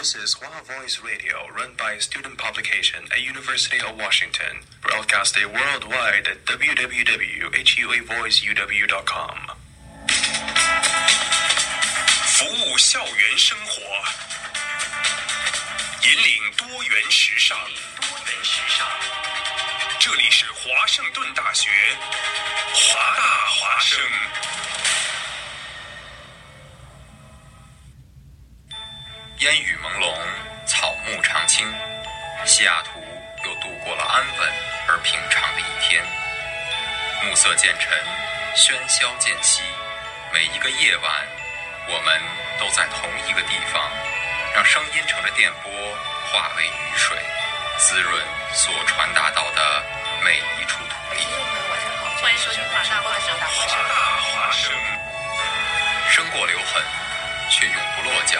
This is Hua Voice Radio, run by a student publication at University of Washington, broadcasted worldwide at www.huavoiceuw.com. 服务校园生活，引领多元时尚。多元时尚，这里是华盛顿大学，华大华生。 烟雨朦胧，草木常青，西雅图又度过了安稳而平常的一天。暮色渐沉，喧嚣渐息，每一个夜晚，我们都在同一个地方，让声音乘着电波化为雨水，滋润所传达到的每一处土地。欢迎收听华大华生。华大华生，生过留痕，却永不落脚，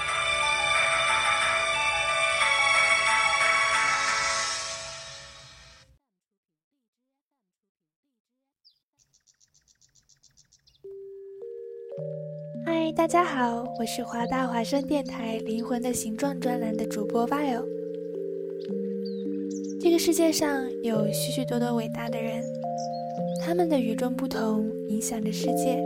大家好，我是华大华声电台《灵魂的形状》专栏的主播 Vio。这个世界上有许许多多伟大的人，他们的与众不同影响着世界。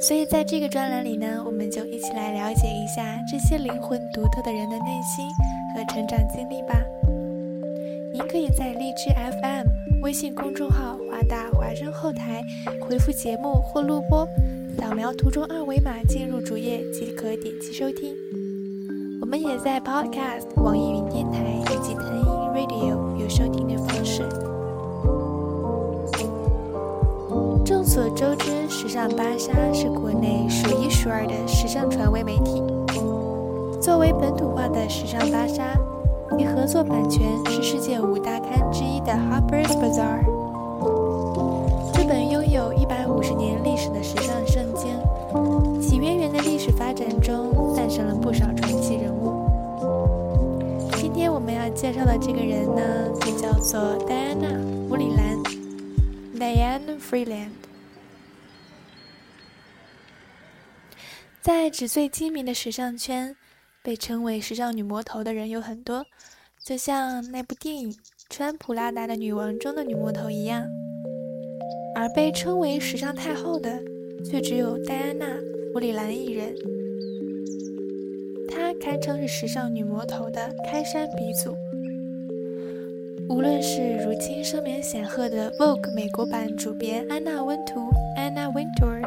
所以在这个专栏里呢，我们就一起来了解一下这些灵魂独特的人的内心和成长经历吧。您可以在荔枝 FM、微信公众号“华大华声”后台回复节目或录播。扫描图中二维码进入主页即可点击收听。我们也在 Podcast、网易云电台以及腾音 Radio 有收听的方式。众所周知，时尚芭莎是国内数一数二的时尚传媒媒体。作为本土化的时尚芭莎，与合作版权是世界五大刊之一的 Harper's Bazaar。介绍的这个人呢，就叫做戴安娜·弗里兰 （Diana Freeland）。在纸醉金迷的时尚圈，被称为“时尚女魔头”的人有很多，就像那部电影《穿普拉达的女王》中的女魔头一样。而被称为“时尚太后”的，却只有戴安娜·弗里兰一人。她堪称是时尚女魔头的开山鼻祖。无论是如今声名显赫的《Vogue》美国版主编安娜·温图 （Anna Wintour），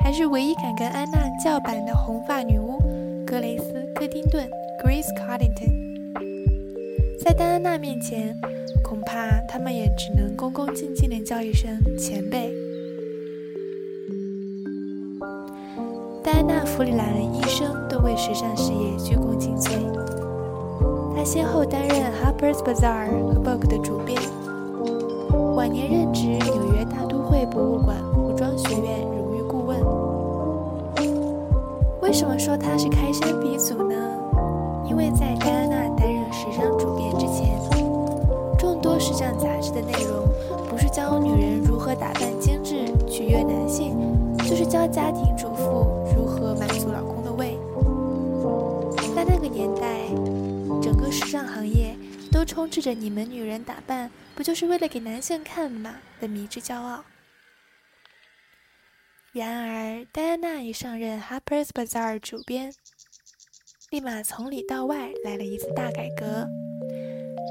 还是唯一敢跟安娜叫板的红发女巫格雷斯·柯丁顿 （Grace Coddington），在戴安娜面前。恐怕他们也只能恭恭敬敬地叫一声前辈。戴安娜·弗里兰一生都为时尚事业鞠躬尽瘁。先后担任《Harper's Bazaar》和《Vogue》的主编，晚年任职纽约大都会博物馆服装学院荣誉顾问。为什么说她是开山鼻祖呢？因为在戴安娜担任时尚主编之前。众多时尚杂志的内容，不是教女人如何打扮精致取悦男性，就是教家庭主妇如何满足老公的胃。在那个年代，尚行业都充斥着“你们女人打扮不就是为了给男性看吗”的迷之骄傲。然而，戴安娜一上任《Harper's Bazaar》主编，立马从里到外来了一次大改革。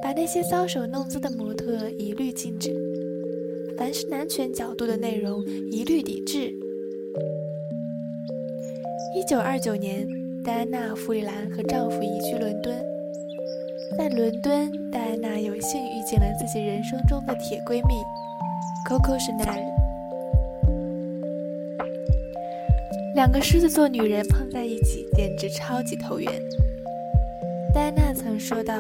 把那些搔首弄姿的模特一律禁止，凡是男权角度的内容一律抵制。一九二九年，戴安娜·弗里兰和丈夫移居伦敦。在伦敦，戴安娜有幸遇见了自己人生中的铁闺蜜 Coco Chanel。两个狮子座女人碰在一起，简直超级投缘。戴安娜曾说道。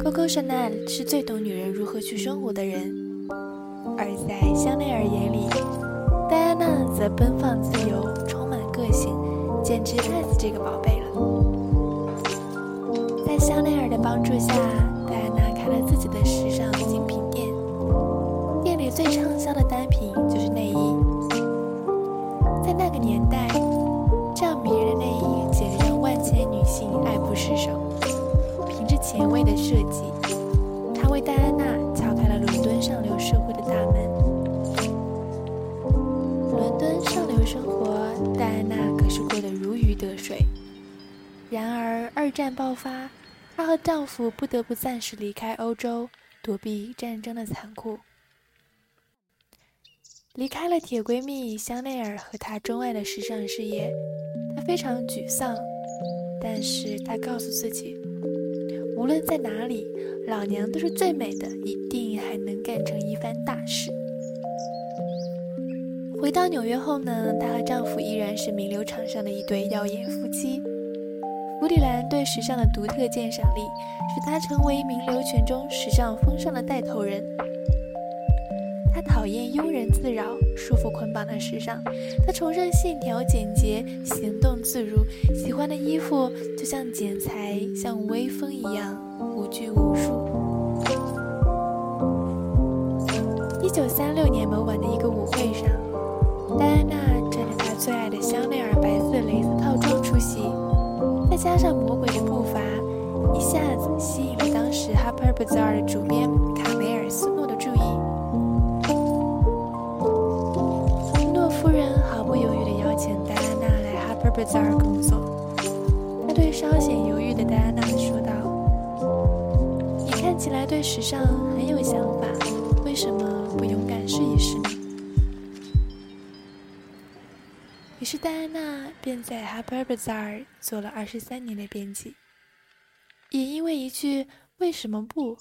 Coco Chanel 是最懂女人如何去生活的人，而在香奈儿眼里，戴安娜则奔放自由，充满个性，简直爱死这个宝贝。香奈儿的帮助下，戴安娜开了自己的时尚精品店，店里最畅销的单品就是内衣。在那个年代，这样迷人的内衣简直让万千女性爱不释手。凭着前卫的设计，它为戴安娜敲开了伦敦上流社会的大门。伦敦上流生活，戴安娜可是过得如鱼得水。然而，二战爆发，她和丈夫不得不暂时离开欧洲，躲避战争的残酷。离开了铁闺蜜香奈儿和她钟爱的时尚事业，她非常沮丧。但是她告诉自己，无论在哪里，老娘都是最美的，一定还能干成一番大事。回到纽约后呢，她和丈夫依然是名流场上的一对耀眼夫妻。古里兰对时尚的独特鉴赏力，使她成为名流圈中时尚风尚的带头人。他讨厌庸人自扰、束缚捆绑的时尚，他崇尚线条简洁、行动自如，喜欢的衣服就像剪裁、像微风一样无拘无束。一九三六年某晚的一个舞会上，戴安娜穿着她最爱的香奈儿白色蕾丝套装出席，加上魔鬼的步伐，一下子吸引了当时《Harper Bazaar》的主编卡梅尔斯诺的注意。贝泽尔工作，她对稍显犹豫的戴安娜说道：“你看起来对时尚很有想法，为什么不勇敢试一试呢？”是戴安娜便在《Harper Bazaar》做了二十三年的编辑，也因为一句“为什么不”，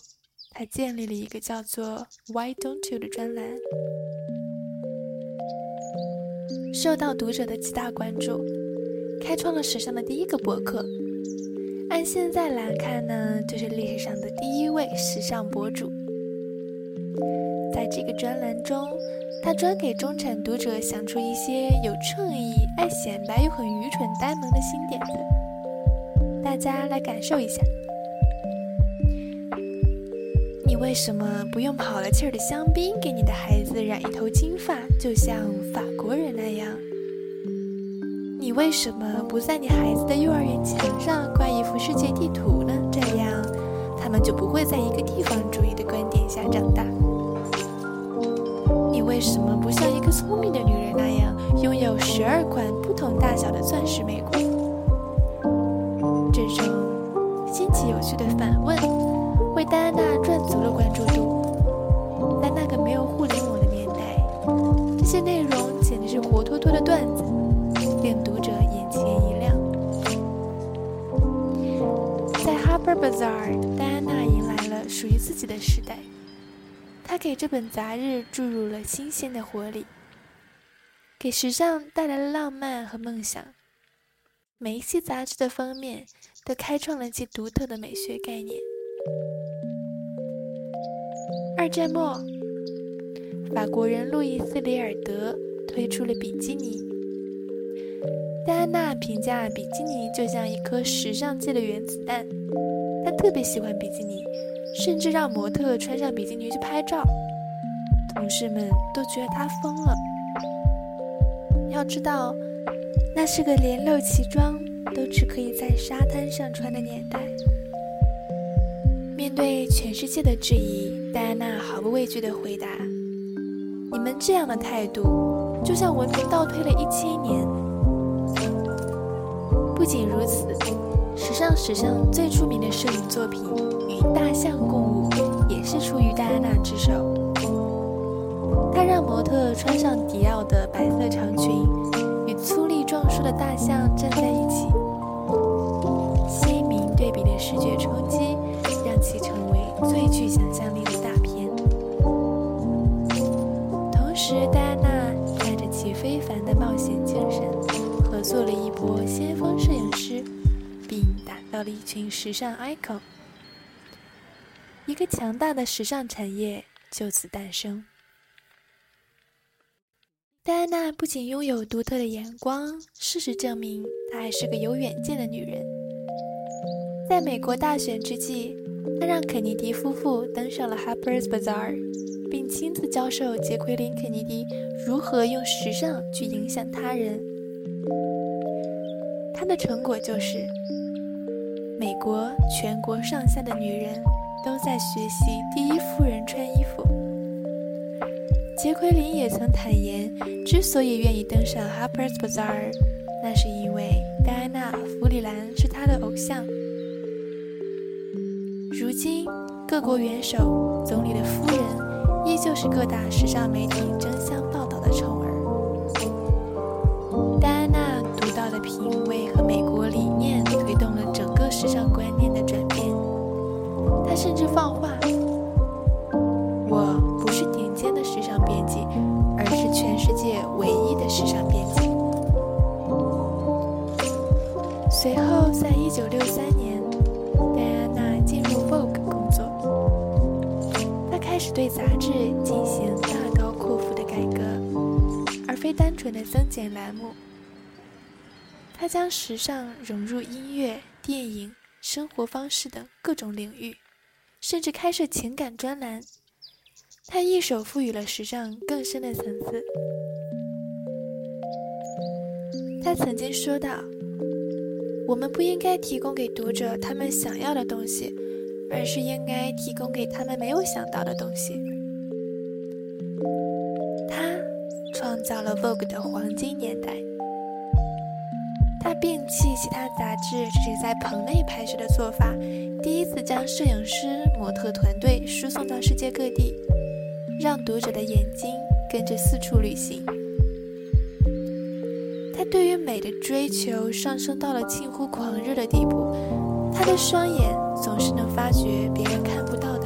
她建立了一个叫做 “Why Don't You” 的专栏，受到读者的极大关注。开创了史上的第一个博客，按现在来看呢，就是历史上的第一位时尚博主。在这个专栏中，他专给中产读者想出一些有创意、显摆又很愚蠢呆萌的新点子。大家来感受一下：你为什么不用跑了气儿的香槟给你的孩子染一头金发，就像法国人那样？你为什么不在你孩子的幼儿园墙上挂一幅世界地图呢？这样，他们就不会在一个地方主义的观点下长大。你为什么不像一个聪明的，二款不同大小的钻石玫瑰？这种新奇有趣的反问，为戴安娜赚足了关注度。在那个没有互联网的年代，这些内容简直是活脱脱的段子。令读者眼前一亮。在《Harper Bazaar》，戴安娜迎来了属于自己的时代。她给这本杂志注入了新鲜的活力，给时尚带来了浪漫和梦想。每一期杂志的封面都开创了其独特的美学概念。二战末，法国人路易斯·里尔德推出了比基尼。戴安娜评价比基尼就像一颗时尚界的原子弹，她特别喜欢比基尼，甚至让模特穿上比基尼去拍照。同事们都觉得她疯了。要知道，那是个连露脐装都只可以在沙滩上穿的年代。面对全世界的质疑，戴安娜毫不畏惧地回答：“你们这样的态度，就像文明倒退了一千年。”不仅如此，时尚史上最出名的摄影作品《与大象共舞》也是出于戴安娜之手。他让模特穿上迪奥的白色长裙，与粗粝壮硕的大象站在一起，鲜明对比的视觉冲击让其成为最具想象力的大片。同时，戴安娜带着其非凡的冒险精神。合作了一波先锋摄影师，并打造了一群时尚 icon，一个强大的时尚产业就此诞生。戴安娜不仅拥有独特的眼光，事实证明她还是个有远见的女人。在美国大选之际，她让肯尼迪夫妇登上了 Harper's Bazaar，并亲自教授杰奎琳·肯尼迪如何用时尚去影响他人。她的成果就是，美国全国上下的女人都在学习第一夫人穿衣服。杰奎琳也曾坦言，之所以愿意登上 Harper's Bazaar，那是因为戴安娜·弗里兰是她的偶像。如今，各国元首、总理的夫人，依旧是各大时尚媒体争相报道的宠儿。戴安娜独到的品味和美国理念，推动了整个时尚观念的转变。她甚至放话：“在一九六三年。对杂志进行大刀阔斧的改革，而非单纯的增减栏目。她将时尚融入音乐、电影、生活方式等各种领域，甚至开设情感专栏。他一手赋予了时尚更深的层次。他曾经说道：“我们不应该提供给读者他们想要的东西。”而是应该提供给他们没有想到的东西。他创造了 Vogue 的黄金年代。他摒弃其他杂志只是在棚内拍摄的做法，第一次将摄影师、模特团队输送到世界各地，让读者的眼睛跟着四处旅行。他对于美的追求上升到了近乎狂热的地步。他的双眼总是能发觉别人看不到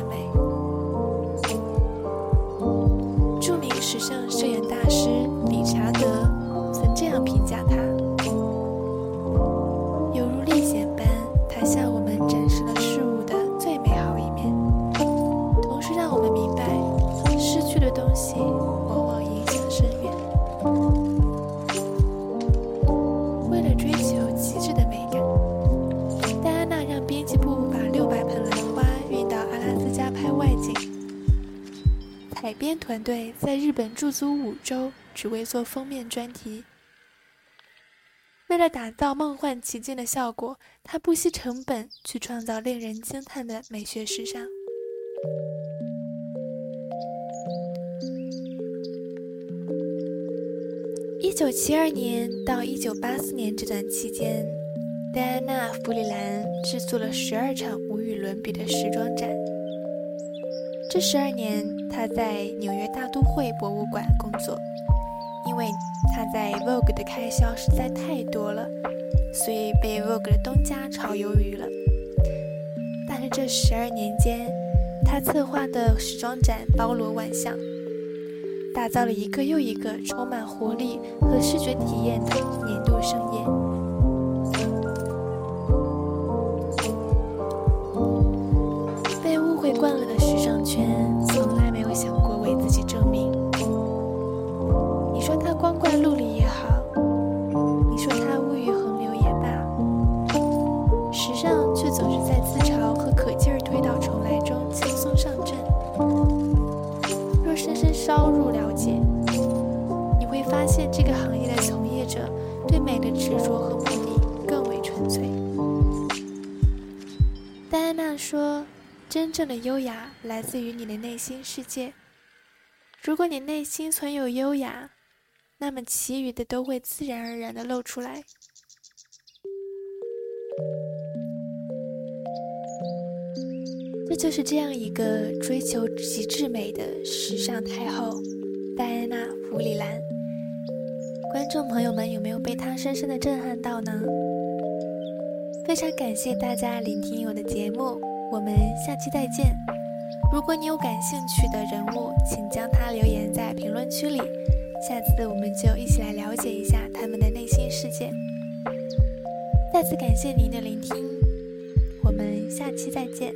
编团队在日本驻足五周，只为做封面专题。为了打造梦幻奇境的效果，他不惜成本去创造令人惊叹的美学时尚。一九七二年到一九八四年这段期间，戴安娜·弗里兰制作了十二场无与伦比的时装展。这十二年，他在纽约大都会博物馆工作，因为他在 Vogue 的开销实在太多了，所以被 Vogue 的东家炒鱿鱼了。但是这十二年间，他策划的时装展包罗万象，打造了一个又一个充满活力和视觉体验的年度盛宴。执着和目的更为纯粹戴安娜说：“真正的优雅来自于你的内心世界。如果你内心存有优雅，那么其余的都会自然而然的露出来。”这就是这样一个追求极致美的时尚太后戴安娜·弗里兰。观众朋友们，有没有被他深深的震撼到呢？非常感谢大家聆听我的节目，我们下期再见。如果你有感兴趣的人物，请将他留言在评论区里，下次我们就一起来了解一下他们的内心世界。再次感谢您的聆听，我们下期再见，